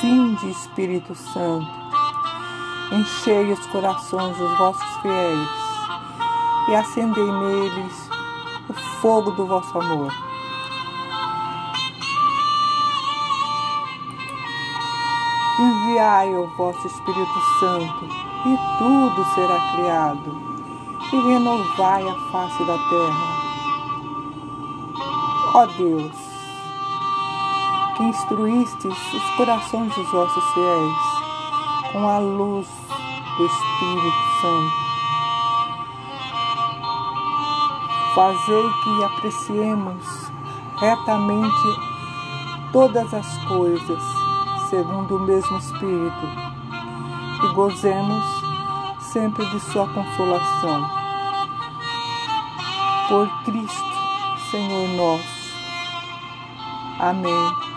Vinde, Espírito Santo, enchei os corações dos vossos fiéis e acendei neles o fogo do vosso amor. Enviai o vosso Espírito Santo, e tudo será criado, e renovai a face da terra. Ó Deus, que instruístes os corações dos vossos fiéis com a luz do Espírito Santo, fazei que apreciemos retamente todas as coisas segundo o mesmo Espírito e gozemos sempre de Sua consolação. Por Cristo, Senhor nosso. Amém.